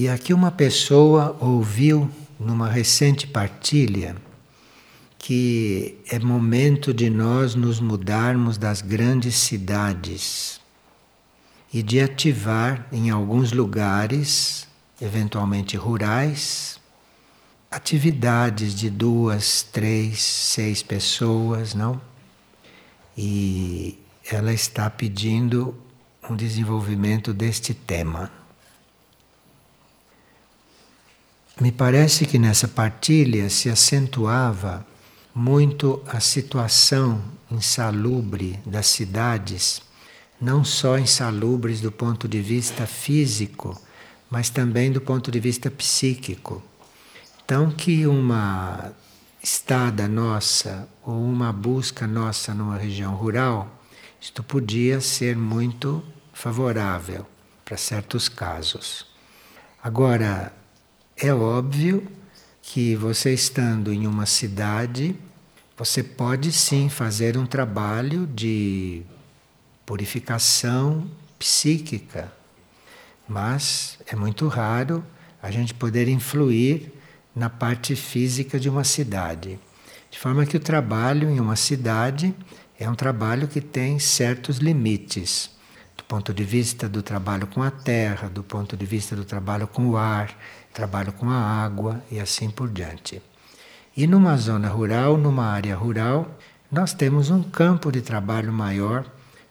E aqui uma pessoa ouviu numa recente partilha que é momento de nós nos mudarmos das grandes cidades e de ativar em alguns lugares, eventualmente rurais, atividades de duas, três, seis pessoas, não? E ela está pedindo um desenvolvimento deste tema. Me parece que nessa partilha se acentuava muito a situação insalubre das cidades, não só insalubres do ponto de vista físico, mas também do ponto de vista psíquico. Então, que uma estada nossa ou uma busca nossa numa região rural, isto podia ser muito favorável para certos casos. Agora, é óbvio que você estando em uma cidade, você pode sim fazer um trabalho de purificação psíquica, mas é muito raro a gente poder influir na parte física de uma cidade. De forma que o trabalho em uma cidade é um trabalho que tem certos limites, do ponto de vista do trabalho com a terra, do ponto de vista do trabalho com o ar, trabalho com a água e assim por diante. E numa zona rural, numa área rural, nós temos um campo de trabalho maior,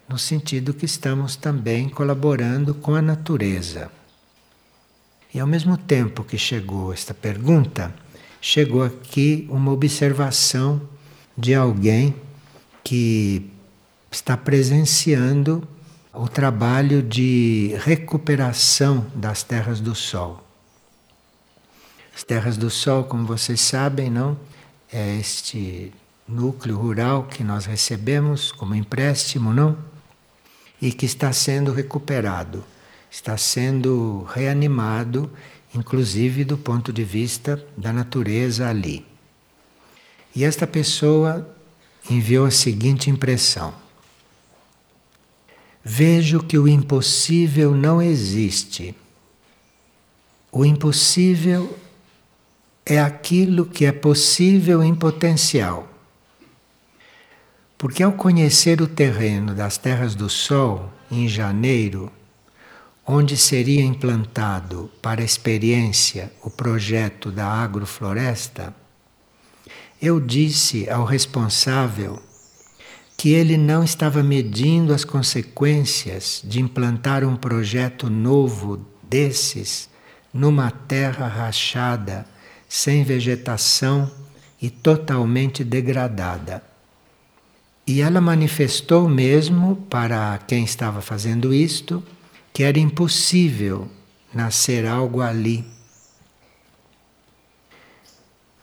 no sentido que estamos também colaborando com a natureza. E ao mesmo tempo que chegou esta pergunta, chegou aqui uma observação de alguém que está presenciando o trabalho de recuperação das terras do sol. As terras do sol, como vocês sabem, não é este núcleo rural que nós recebemos como empréstimo, não? E que está sendo recuperado, está sendo reanimado, inclusive do ponto de vista da natureza ali. E esta pessoa enviou a seguinte impressão: Vejo que o impossível não existe. O impossível é aquilo que é possível em potencial. Porque ao conhecer o terreno das terras do Sol, em janeiro, onde seria implantado para experiência o projeto da agrofloresta, eu disse ao responsável que ele não estava medindo as consequências de implantar um projeto novo desses numa terra rachada sem vegetação e totalmente degradada. E ela manifestou mesmo para quem estava fazendo isto que era impossível nascer algo ali.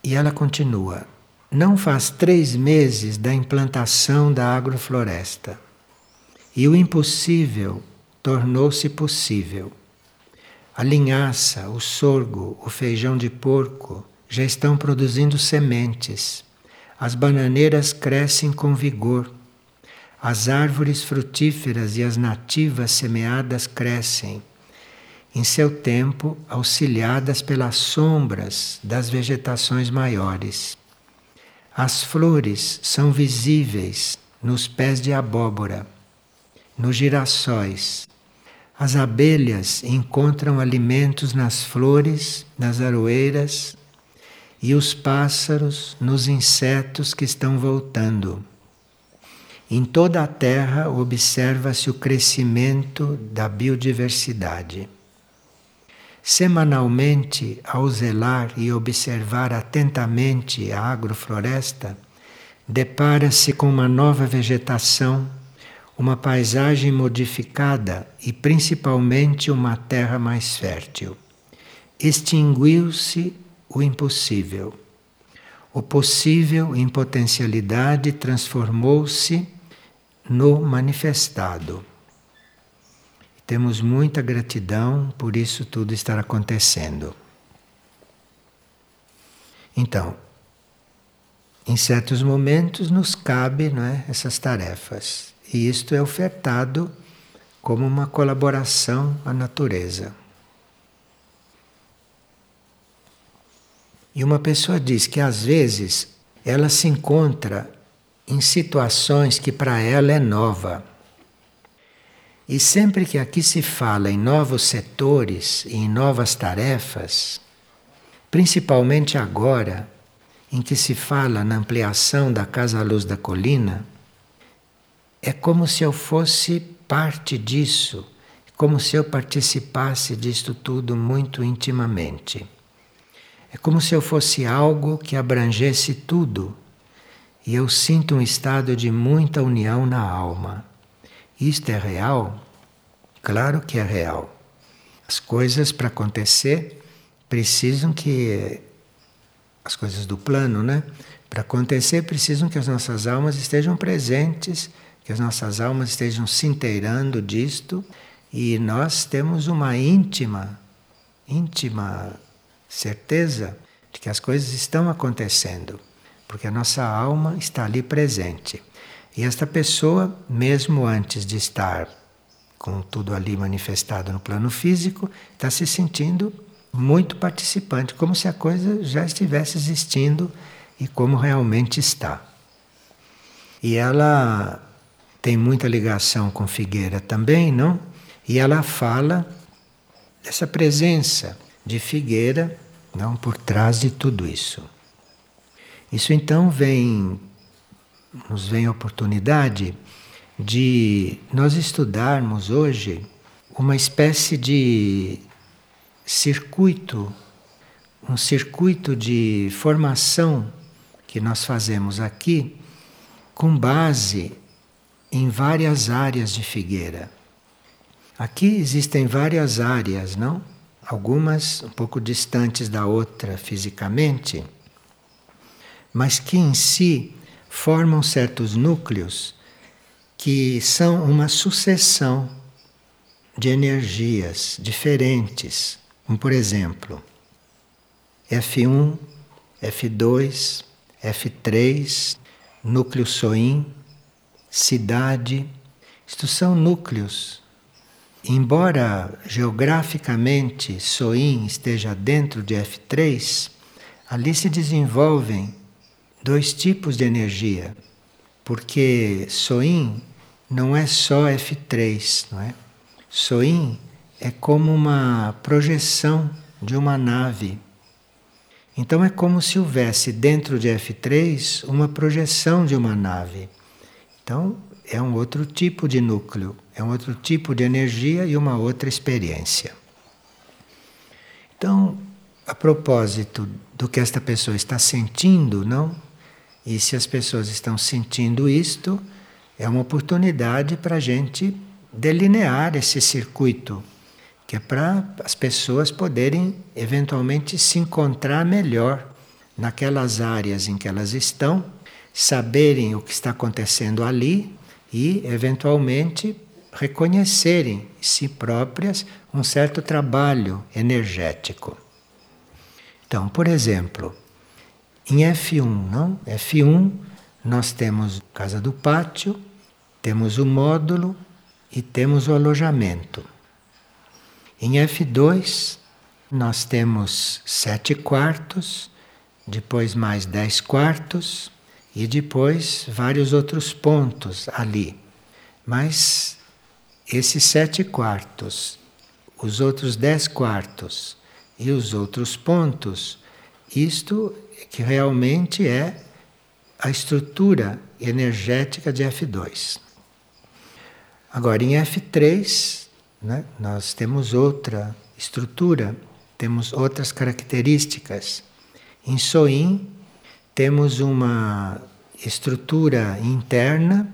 E ela continua: não faz três meses da implantação da agrofloresta e o impossível tornou-se possível. A linhaça, o sorgo, o feijão de porco já estão produzindo sementes. As bananeiras crescem com vigor. As árvores frutíferas e as nativas semeadas crescem, em seu tempo auxiliadas pelas sombras das vegetações maiores. As flores são visíveis nos pés de abóbora, nos girassóis, as abelhas encontram alimentos nas flores, nas aroeiras, e os pássaros nos insetos que estão voltando. Em toda a terra observa-se o crescimento da biodiversidade. Semanalmente, ao zelar e observar atentamente a agrofloresta, depara-se com uma nova vegetação uma paisagem modificada e principalmente uma terra mais fértil. Extinguiu-se o impossível. O possível em potencialidade transformou-se no manifestado. Temos muita gratidão por isso tudo estar acontecendo. Então, em certos momentos nos cabe não é, essas tarefas. E isto é ofertado como uma colaboração à natureza. E uma pessoa diz que às vezes ela se encontra em situações que para ela é nova. E sempre que aqui se fala em novos setores e em novas tarefas, principalmente agora, em que se fala na ampliação da Casa Luz da Colina, é como se eu fosse parte disso, como se eu participasse disto tudo muito intimamente. É como se eu fosse algo que abrangesse tudo, e eu sinto um estado de muita união na alma. Isto é real? Claro que é real. As coisas para acontecer precisam que as coisas do plano, né? Para acontecer precisam que as nossas almas estejam presentes, que as nossas almas estejam se inteirando disto e nós temos uma íntima, íntima certeza de que as coisas estão acontecendo, porque a nossa alma está ali presente. E esta pessoa, mesmo antes de estar com tudo ali manifestado no plano físico, está se sentindo muito participante, como se a coisa já estivesse existindo e como realmente está. E ela tem muita ligação com Figueira também, não? E ela fala dessa presença de Figueira, não por trás de tudo isso. Isso então vem nos vem a oportunidade de nós estudarmos hoje uma espécie de circuito, um circuito de formação que nós fazemos aqui com base em várias áreas de Figueira. Aqui existem várias áreas, não? Algumas um pouco distantes da outra fisicamente, mas que em si formam certos núcleos que são uma sucessão de energias diferentes. Por exemplo, F1, F2, F3, núcleo SOIM, cidade. Isto são núcleos. Embora geograficamente SOIM esteja dentro de F3, ali se desenvolvem dois tipos de energia, porque Soin não é só F3, não é? Soin é como uma projeção de uma nave. Então é como se houvesse dentro de F3 uma projeção de uma nave. Então é um outro tipo de núcleo, é um outro tipo de energia e uma outra experiência. Então, a propósito do que esta pessoa está sentindo, não? E se as pessoas estão sentindo isto, é uma oportunidade para a gente delinear esse circuito, que é para as pessoas poderem eventualmente se encontrar melhor naquelas áreas em que elas estão, saberem o que está acontecendo ali e, eventualmente, reconhecerem em si próprias um certo trabalho energético. Então, por exemplo, em F1, não? F1 nós temos casa do pátio, temos o módulo e temos o alojamento. Em F2 nós temos sete quartos, depois mais dez quartos e depois vários outros pontos ali. Mas esses sete quartos, os outros dez quartos e os outros pontos, isto que realmente é a estrutura energética de F2. Agora, em F3, né, nós temos outra estrutura, temos outras características. Em SOIM, temos uma estrutura interna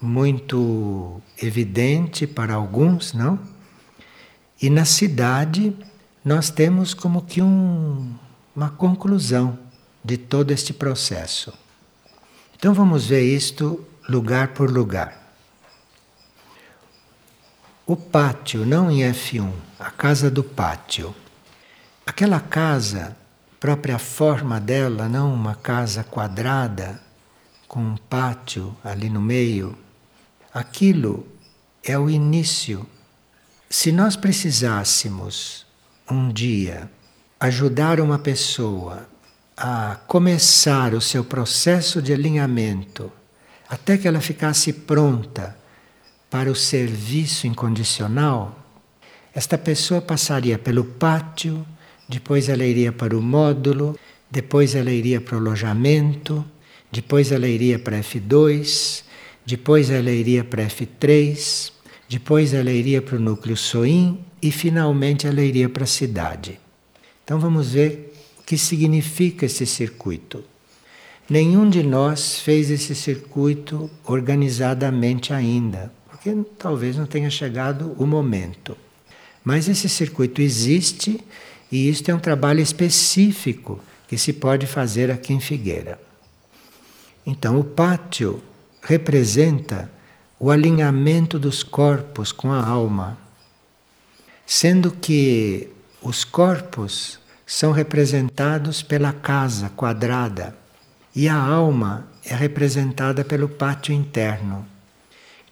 muito evidente para alguns, não? E na cidade, nós temos como que um uma conclusão de todo este processo. Então vamos ver isto lugar por lugar. O pátio, não em F1, a casa do pátio. Aquela casa, própria forma dela, não uma casa quadrada com um pátio ali no meio, aquilo é o início. Se nós precisássemos um dia ajudar uma pessoa a começar o seu processo de alinhamento, até que ela ficasse pronta para o serviço incondicional, esta pessoa passaria pelo pátio, depois ela iria para o módulo, depois ela iria para o alojamento, depois ela iria para F2, depois ela iria para F3, depois ela iria para o núcleo SOIM e finalmente ela iria para a cidade. Então vamos ver o que significa esse circuito. Nenhum de nós fez esse circuito organizadamente ainda, porque talvez não tenha chegado o momento. Mas esse circuito existe e isto é um trabalho específico que se pode fazer aqui em Figueira. Então, o pátio representa o alinhamento dos corpos com a alma, sendo que os corpos são representados pela casa quadrada e a alma é representada pelo pátio interno.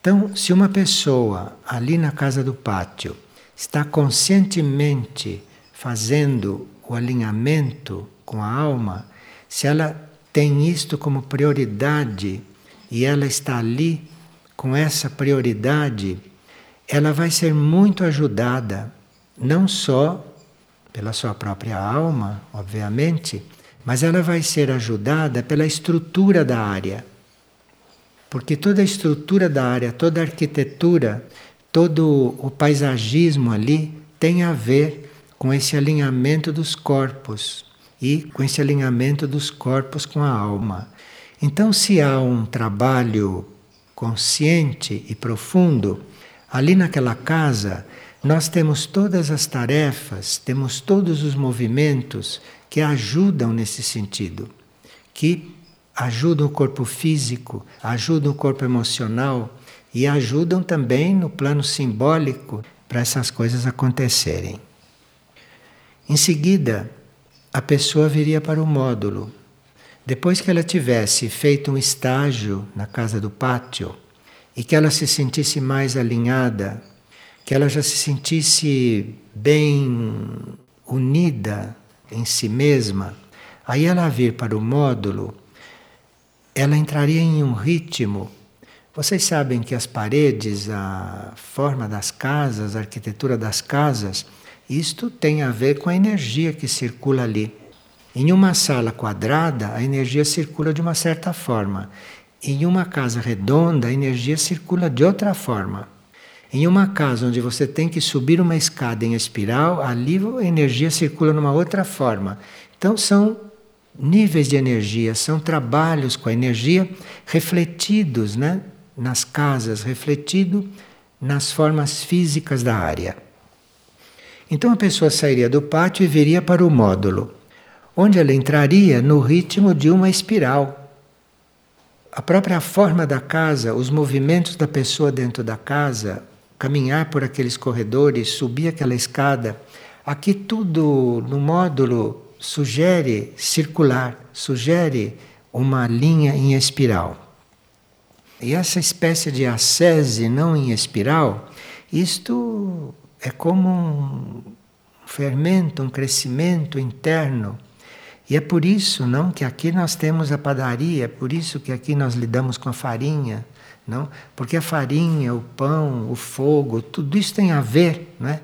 Então, se uma pessoa ali na casa do pátio está conscientemente fazendo o alinhamento com a alma, se ela tem isto como prioridade e ela está ali com essa prioridade, ela vai ser muito ajudada, não só pela sua própria alma, obviamente, mas ela vai ser ajudada pela estrutura da área. Porque toda a estrutura da área, toda a arquitetura, todo o paisagismo ali tem a ver com esse alinhamento dos corpos e com esse alinhamento dos corpos com a alma. Então, se há um trabalho consciente e profundo, ali naquela casa nós temos todas as tarefas, temos todos os movimentos que ajudam nesse sentido, que ajudam o corpo físico, ajudam o corpo emocional e ajudam também no plano simbólico para essas coisas acontecerem. Em seguida, a pessoa viria para o módulo. Depois que ela tivesse feito um estágio na casa do pátio e que ela se sentisse mais alinhada, que ela já se sentisse bem unida em si mesma, aí ela vir para o módulo, ela entraria em um ritmo. Vocês sabem que as paredes, a forma das casas, a arquitetura das casas, isto tem a ver com a energia que circula ali. Em uma sala quadrada, a energia circula de uma certa forma. Em uma casa redonda, a energia circula de outra forma. Em uma casa onde você tem que subir uma escada em espiral, ali a energia circula numa outra forma. Então são níveis de energia, são trabalhos com a energia refletidos né, nas casas, refletido nas formas físicas da área. Então a pessoa sairia do pátio e viria para o módulo, onde ela entraria no ritmo de uma espiral. A própria forma da casa, os movimentos da pessoa dentro da casa, caminhar por aqueles corredores, subir aquela escada, aqui tudo no módulo sugere circular, sugere uma linha em espiral. E essa espécie de ascese não em espiral, isto é como um fermento, um crescimento interno. E é por isso, não, que aqui nós temos a padaria, é por isso que aqui nós lidamos com a farinha, não? Porque a farinha, o pão, o fogo, tudo isso tem a ver, não é?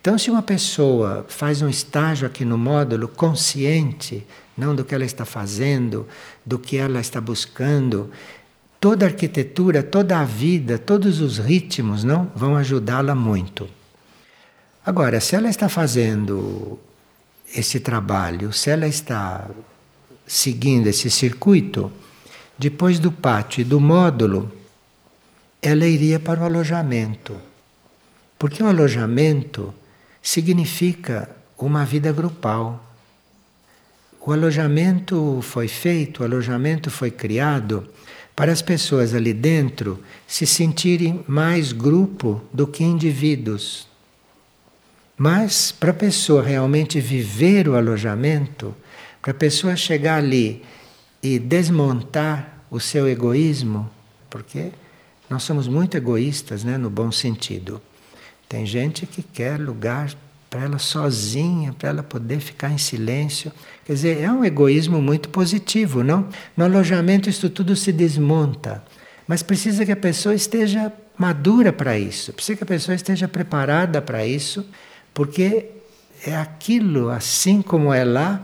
Então, se uma pessoa faz um estágio aqui no módulo consciente, não do que ela está fazendo, do que ela está buscando, toda a arquitetura, toda a vida, todos os ritmos, não, vão ajudá-la muito. Agora, se ela está fazendo esse trabalho, se ela está seguindo esse circuito, depois do pátio e do módulo, ela iria para o alojamento. Porque o alojamento significa uma vida grupal. O alojamento foi feito, o alojamento foi criado para as pessoas ali dentro se sentirem mais grupo do que indivíduos. Mas para a pessoa realmente viver o alojamento, para a pessoa chegar ali e desmontar o seu egoísmo, porque nós somos muito egoístas, né, no bom sentido. Tem gente que quer lugar para ela sozinha, para ela poder ficar em silêncio. Quer dizer, é um egoísmo muito positivo, não? No alojamento isso tudo se desmonta, mas precisa que a pessoa esteja madura para isso, precisa que a pessoa esteja preparada para isso, porque é aquilo, assim como é lá,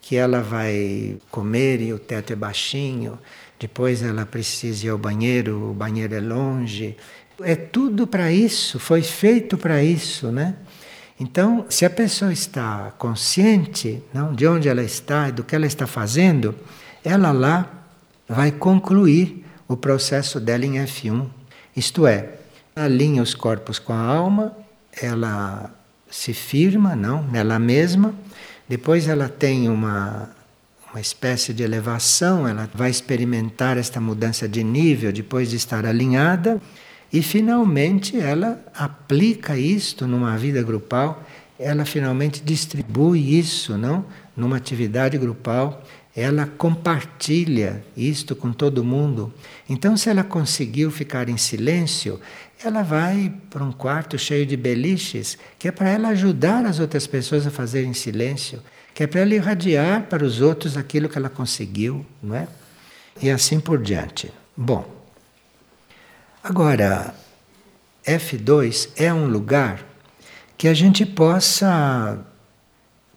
que ela vai comer e o teto é baixinho, depois ela precisa ir ao banheiro, o banheiro é longe. É tudo para isso, foi feito para isso, né? Então, se a pessoa está consciente não, de onde ela está e do que ela está fazendo, ela lá vai concluir o processo dela em F1. Isto é, alinha os corpos com a alma, ela se firma não, nela mesma, depois ela tem uma, uma espécie de elevação, ela vai experimentar esta mudança de nível depois de estar alinhada e finalmente ela aplica isto numa vida grupal, ela finalmente distribui isso, não? Numa atividade grupal, ela compartilha isto com todo mundo. Então, se ela conseguiu ficar em silêncio, ela vai para um quarto cheio de beliches, que é para ela ajudar as outras pessoas a fazerem silêncio, que é para ela irradiar para os outros aquilo que ela conseguiu, não é? E assim por diante. Bom, Agora, F2 é um lugar que a gente possa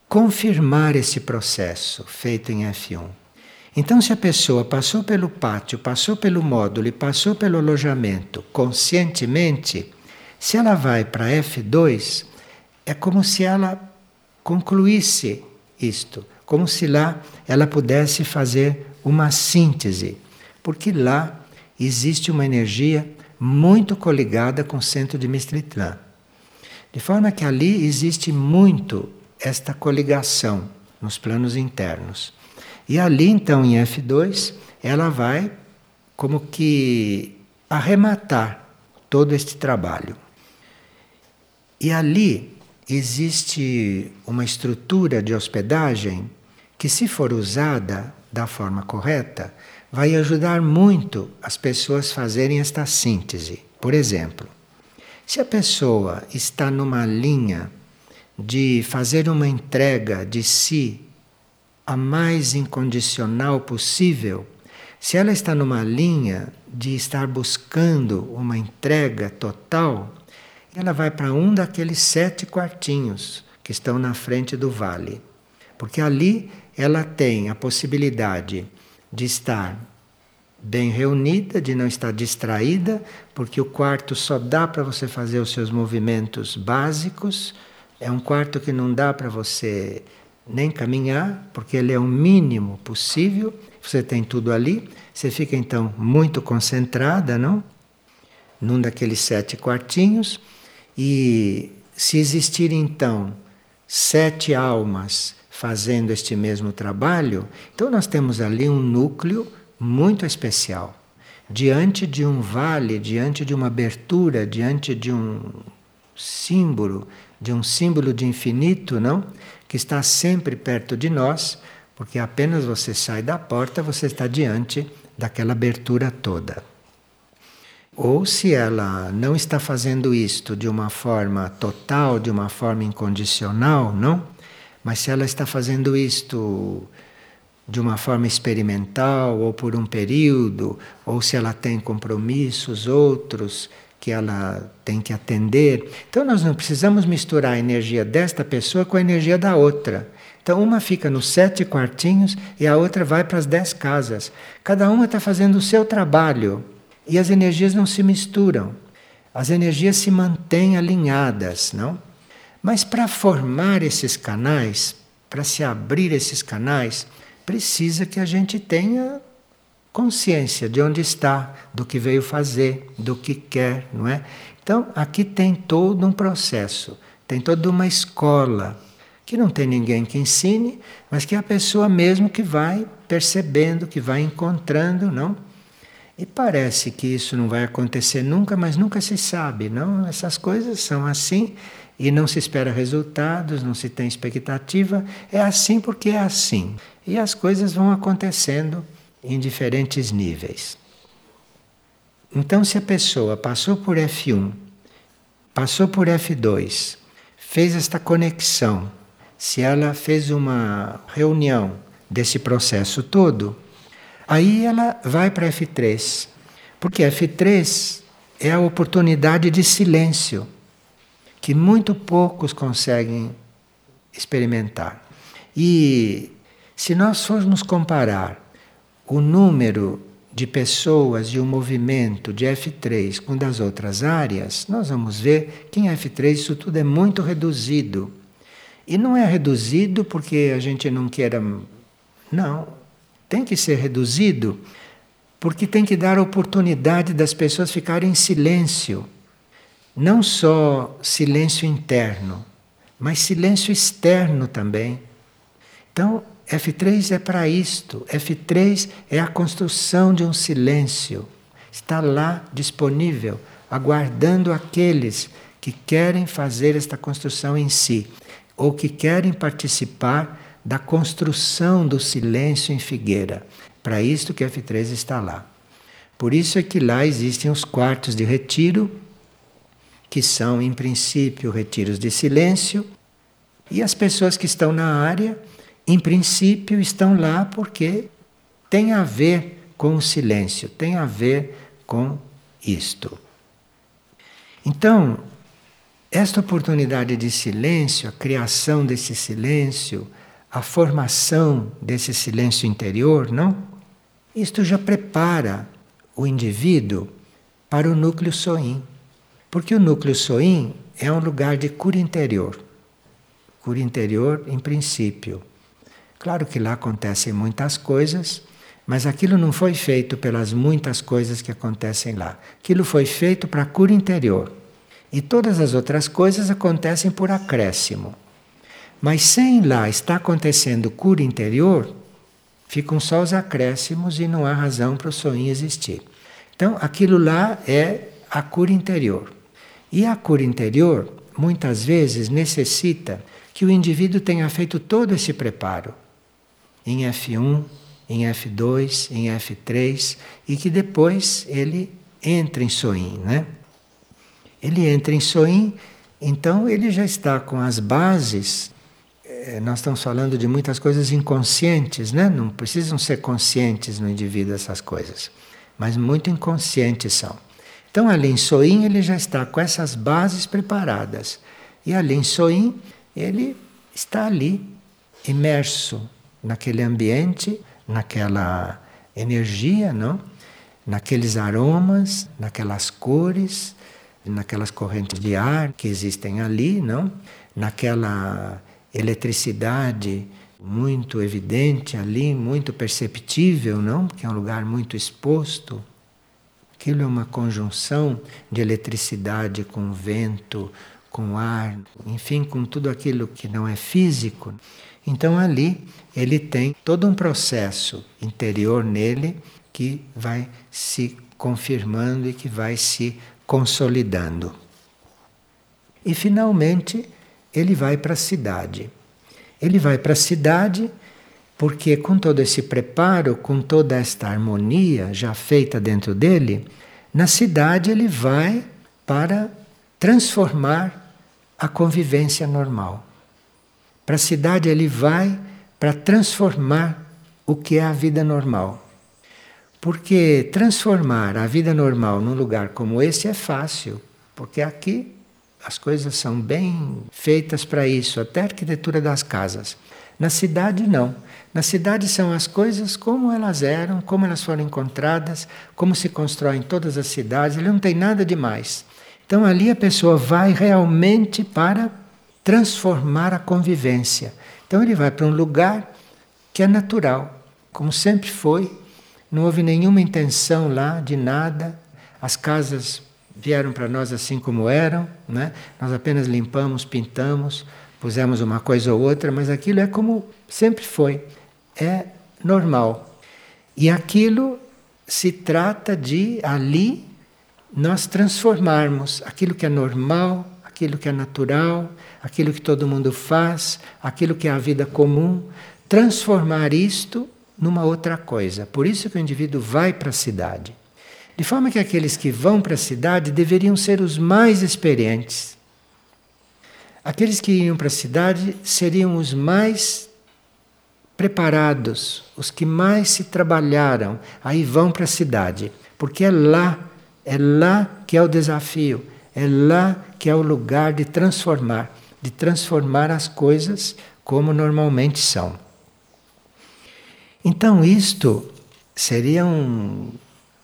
confirmar esse processo feito em F1. Então, se a pessoa passou pelo pátio, passou pelo módulo e passou pelo alojamento conscientemente, se ela vai para F2, é como se ela concluísse isto, como se lá ela pudesse fazer uma síntese, porque lá existe uma energia muito coligada com o centro de Mistritlan. De forma que ali existe muito esta coligação nos planos internos. E ali, então, em F2, ela vai como que arrematar todo este trabalho. E ali existe uma estrutura de hospedagem que, se for usada da forma correta, vai ajudar muito as pessoas a fazerem esta síntese. Por exemplo, se a pessoa está numa linha de fazer uma entrega de si a mais incondicional possível, se ela está numa linha de estar buscando uma entrega total, ela vai para um daqueles sete quartinhos que estão na frente do vale. Porque ali ela tem a possibilidade de estar bem reunida, de não estar distraída, porque o quarto só dá para você fazer os seus movimentos básicos. É um quarto que não dá para você nem caminhar, porque ele é o mínimo possível. Você tem tudo ali. Você fica então muito concentrada, não? Num daqueles sete quartinhos. E se existir então sete almas fazendo este mesmo trabalho, então nós temos ali um núcleo muito especial. Diante de um vale, diante de uma abertura, diante de um símbolo, de um símbolo de infinito, não? Que está sempre perto de nós, porque apenas você sai da porta, você está diante daquela abertura toda. Ou se ela não está fazendo isto de uma forma total, de uma forma incondicional, não? Mas se ela está fazendo isto de uma forma experimental ou por um período, ou se ela tem compromissos outros que ela tem que atender. Então nós não precisamos misturar a energia desta pessoa com a energia da outra. Então uma fica nos sete quartinhos e a outra vai para as dez casas. Cada uma está fazendo o seu trabalho e as energias não se misturam. As energias se mantêm alinhadas, não? Mas para formar esses canais, para se abrir esses canais, precisa que a gente tenha consciência de onde está, do que veio fazer, do que quer, não é? Então, aqui tem todo um processo, tem toda uma escola, que não tem ninguém que ensine, mas que é a pessoa mesmo que vai percebendo, que vai encontrando, não? E parece que isso não vai acontecer nunca, mas nunca se sabe, não? Essas coisas são assim e não se espera resultados, não se tem expectativa. É assim porque é assim. E as coisas vão acontecendo em diferentes níveis. Então, se a pessoa passou por F1, passou por F2, fez esta conexão, se ela fez uma reunião desse processo todo, aí ela vai para F3. Porque F3 é a oportunidade de silêncio que muito poucos conseguem experimentar. E se nós formos comparar o número de pessoas e o movimento de F3 com das outras áreas, nós vamos ver que em F3 isso tudo é muito reduzido. E não é reduzido porque a gente não queira. Não. Tem que ser reduzido porque tem que dar oportunidade das pessoas ficarem em silêncio. Não só silêncio interno, mas silêncio externo também. Então, F3 é para isto. F3 é a construção de um silêncio. Está lá disponível, aguardando aqueles que querem fazer esta construção em si, ou que querem participar da construção do silêncio em Figueira. Para isto que F3 está lá. Por isso é que lá existem os quartos de retiro, que são, em princípio, retiros de silêncio, e as pessoas que estão na área, em princípio, estão lá porque tem a ver com o silêncio, tem a ver com isto. Então, esta oportunidade de silêncio, a criação desse silêncio, a formação desse silêncio interior, não? Isto já prepara o indivíduo para o núcleo soim. Porque o núcleo soim é um lugar de cura interior. Cura interior, em princípio. Claro que lá acontecem muitas coisas, mas aquilo não foi feito pelas muitas coisas que acontecem lá. Aquilo foi feito para a cura interior. E todas as outras coisas acontecem por acréscimo. Mas sem lá estar acontecendo cura interior, ficam só os acréscimos e não há razão para o sonho existir. Então, aquilo lá é a cura interior. E a cura interior, muitas vezes, necessita que o indivíduo tenha feito todo esse preparo em F1, em F2, em F3 e que depois ele entre em Soin, né? Ele entra em Soin, então ele já está com as bases é, nós estamos falando de muitas coisas inconscientes, né? Não precisam ser conscientes no indivíduo essas coisas, mas muito inconscientes são. Então, ali em Soin, ele já está com essas bases preparadas. E ali em Soin, ele está ali, imerso naquele ambiente, naquela energia, não? naqueles aromas, naquelas cores, naquelas correntes de ar que existem ali, não? naquela eletricidade muito evidente ali, muito perceptível, não? Porque é um lugar muito exposto. Aquilo é uma conjunção de eletricidade com vento, com ar, enfim, com tudo aquilo que não é físico. Então ali ele tem todo um processo interior nele que vai se confirmando e que vai se consolidando. E finalmente ele vai para a cidade. Ele vai para a cidade porque, com todo esse preparo, com toda esta harmonia já feita dentro dele, na cidade ele vai para transformar a convivência normal. Para a cidade ele vai para transformar o que é a vida normal. Porque transformar a vida normal num lugar como esse é fácil, porque aqui as coisas são bem feitas para isso, até a arquitetura das casas. Na cidade, não. Na cidade são as coisas como elas eram, como elas foram encontradas, como se constroem todas as cidades, ele não tem nada demais. Então ali a pessoa vai realmente para transformar a convivência. Então ele vai para um lugar que é natural, como sempre foi, não houve nenhuma intenção lá de nada, as casas vieram para nós assim como eram, né? nós apenas limpamos, pintamos, pusemos uma coisa ou outra, mas aquilo é como sempre foi, é normal. E aquilo se trata de ali nós transformarmos aquilo que é normal, aquilo que é natural, aquilo que todo mundo faz, aquilo que é a vida comum, transformar isto numa outra coisa. Por isso que o indivíduo vai para a cidade. De forma que aqueles que vão para a cidade deveriam ser os mais experientes. Aqueles que iam para a cidade seriam os mais preparados, os que mais se trabalharam, aí vão para a cidade, porque é lá, é lá que é o desafio, é lá que é o lugar de transformar, de transformar as coisas como normalmente são. Então isto seria um,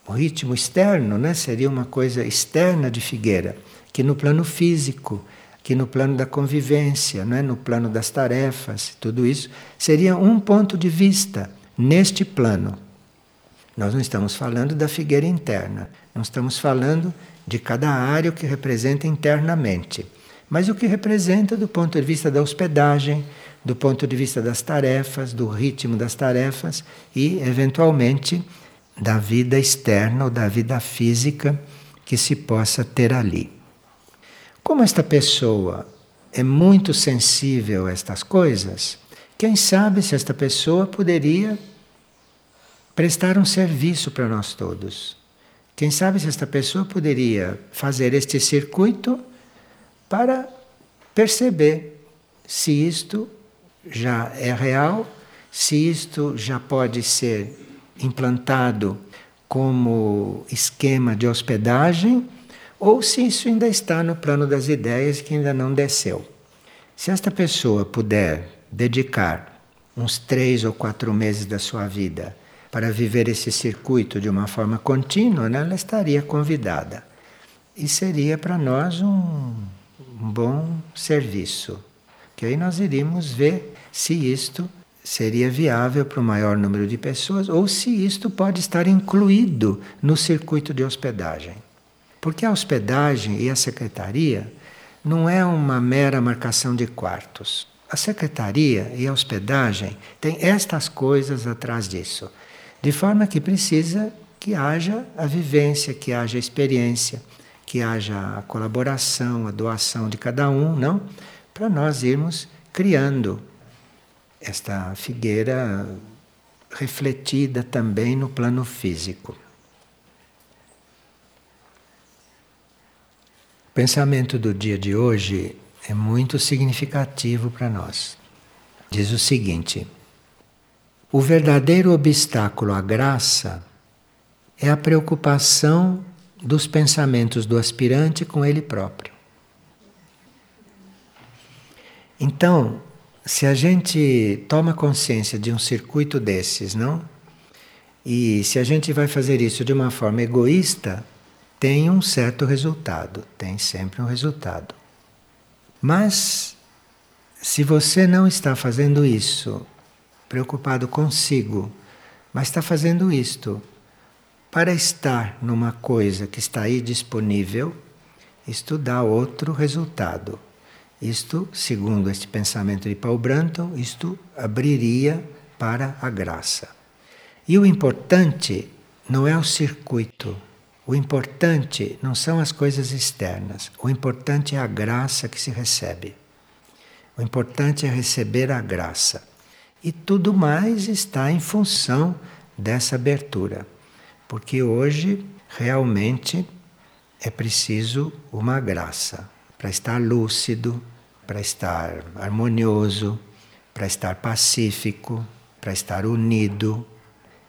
ritmo externo, né? Seria uma coisa externa de Figueira, que no plano físico que no plano da convivência, não é? no plano das tarefas, tudo isso seria um ponto de vista neste plano. Nós não estamos falando da figueira interna, não estamos falando de cada área o que representa internamente, mas o que representa do ponto de vista da hospedagem, do ponto de vista das tarefas, do ritmo das tarefas e, eventualmente, da vida externa ou da vida física que se possa ter ali. Como esta pessoa é muito sensível a estas coisas, quem sabe se esta pessoa poderia prestar um serviço para nós todos. Quem sabe se esta pessoa poderia fazer este circuito para perceber se isto já é real, se isto já pode ser implantado como esquema de hospedagem ou se isso ainda está no plano das ideias que ainda não desceu. Se esta pessoa puder dedicar uns três ou quatro meses da sua vida para viver esse circuito de uma forma contínua, né, ela estaria convidada. E seria para nós um, um bom serviço. Que aí nós iríamos ver se isto seria viável para o maior número de pessoas ou se isto pode estar incluído no circuito de hospedagem. Porque a hospedagem e a secretaria não é uma mera marcação de quartos. A secretaria e a hospedagem têm estas coisas atrás disso. De forma que precisa que haja a vivência, que haja a experiência, que haja a colaboração, a doação de cada um, não? Para nós irmos criando esta figueira refletida também no plano físico. O pensamento do dia de hoje é muito significativo para nós. Diz o seguinte: o verdadeiro obstáculo à graça é a preocupação dos pensamentos do aspirante com ele próprio. Então, se a gente toma consciência de um circuito desses, não? E se a gente vai fazer isso de uma forma egoísta, tem um certo resultado, tem sempre um resultado. Mas se você não está fazendo isso preocupado consigo, mas está fazendo isto para estar numa coisa que está aí disponível, isto dá outro resultado. Isto, segundo este pensamento de Paul Branton, isto abriria para a graça. E o importante não é o circuito, o importante não são as coisas externas, o importante é a graça que se recebe. O importante é receber a graça. E tudo mais está em função dessa abertura. Porque hoje realmente é preciso uma graça para estar lúcido, para estar harmonioso, para estar pacífico, para estar unido.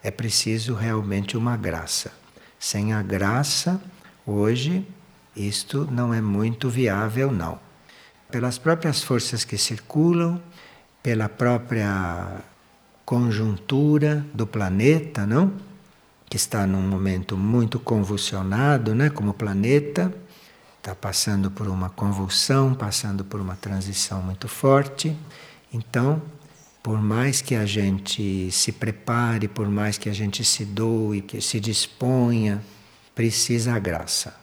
É preciso realmente uma graça. Sem a graça, hoje, isto não é muito viável, não. Pelas próprias forças que circulam, pela própria conjuntura do planeta, não? Que está num momento muito convulsionado, né? Como planeta, está passando por uma convulsão, passando por uma transição muito forte. Então, por mais que a gente se prepare, por mais que a gente se doe, que se disponha, precisa a graça.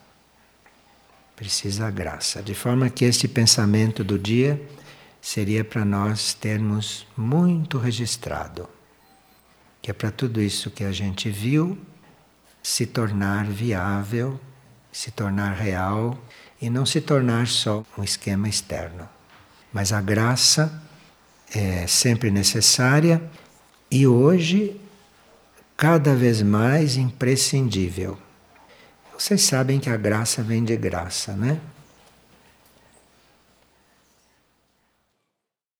Precisa a graça. De forma que este pensamento do dia seria para nós termos muito registrado. Que é para tudo isso que a gente viu se tornar viável, se tornar real e não se tornar só um esquema externo. Mas a graça é sempre necessária e hoje cada vez mais imprescindível. Vocês sabem que a graça vem de graça, né?